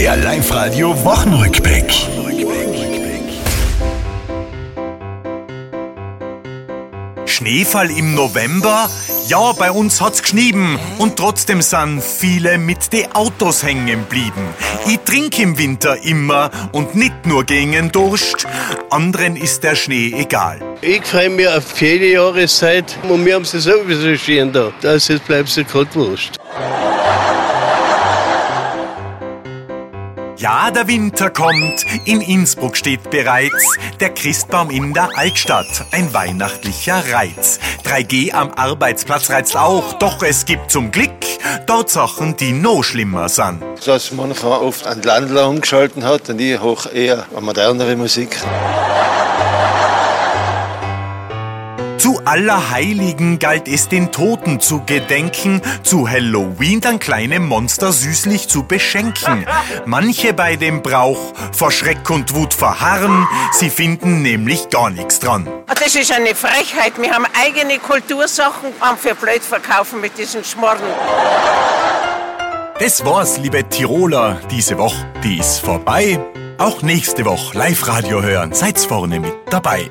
Der Live-Radio Wochenrückblick. Schneefall im November? Ja, bei uns hat's geschnieben. Und trotzdem sind viele mit de Autos hängen blieben. Ich trink im Winter immer und nicht nur gegen Durst. Anderen ist der Schnee egal. Ich freue mich auf jede Jahreszeit und wir haben es sowieso schön da. Das ist bleibt so kalt wurscht. Ja, der Winter kommt. In Innsbruck steht bereits der Christbaum in der Altstadt. Ein weihnachtlicher Reiz. 3G am Arbeitsplatz reizt auch, doch es gibt zum Glück dort Sachen, die noch schlimmer sind. Dass manchmal oft an Landler umgeschalten hat und ich hoch eher an modernere Musik. Zu Allerheiligen galt es den Toten zu gedenken, zu Halloween dann kleine Monster süßlich zu beschenken. Manche bei dem Brauch vor Schreck und Wut verharren, sie finden nämlich gar nichts dran. Das ist eine Frechheit. Wir haben eigene Kultursachen am für blöd verkaufen mit diesen Schmorren. Das war's, liebe Tiroler, diese Woche, die ist vorbei. Auch nächste Woche Live-Radio hören, seid's vorne mit dabei.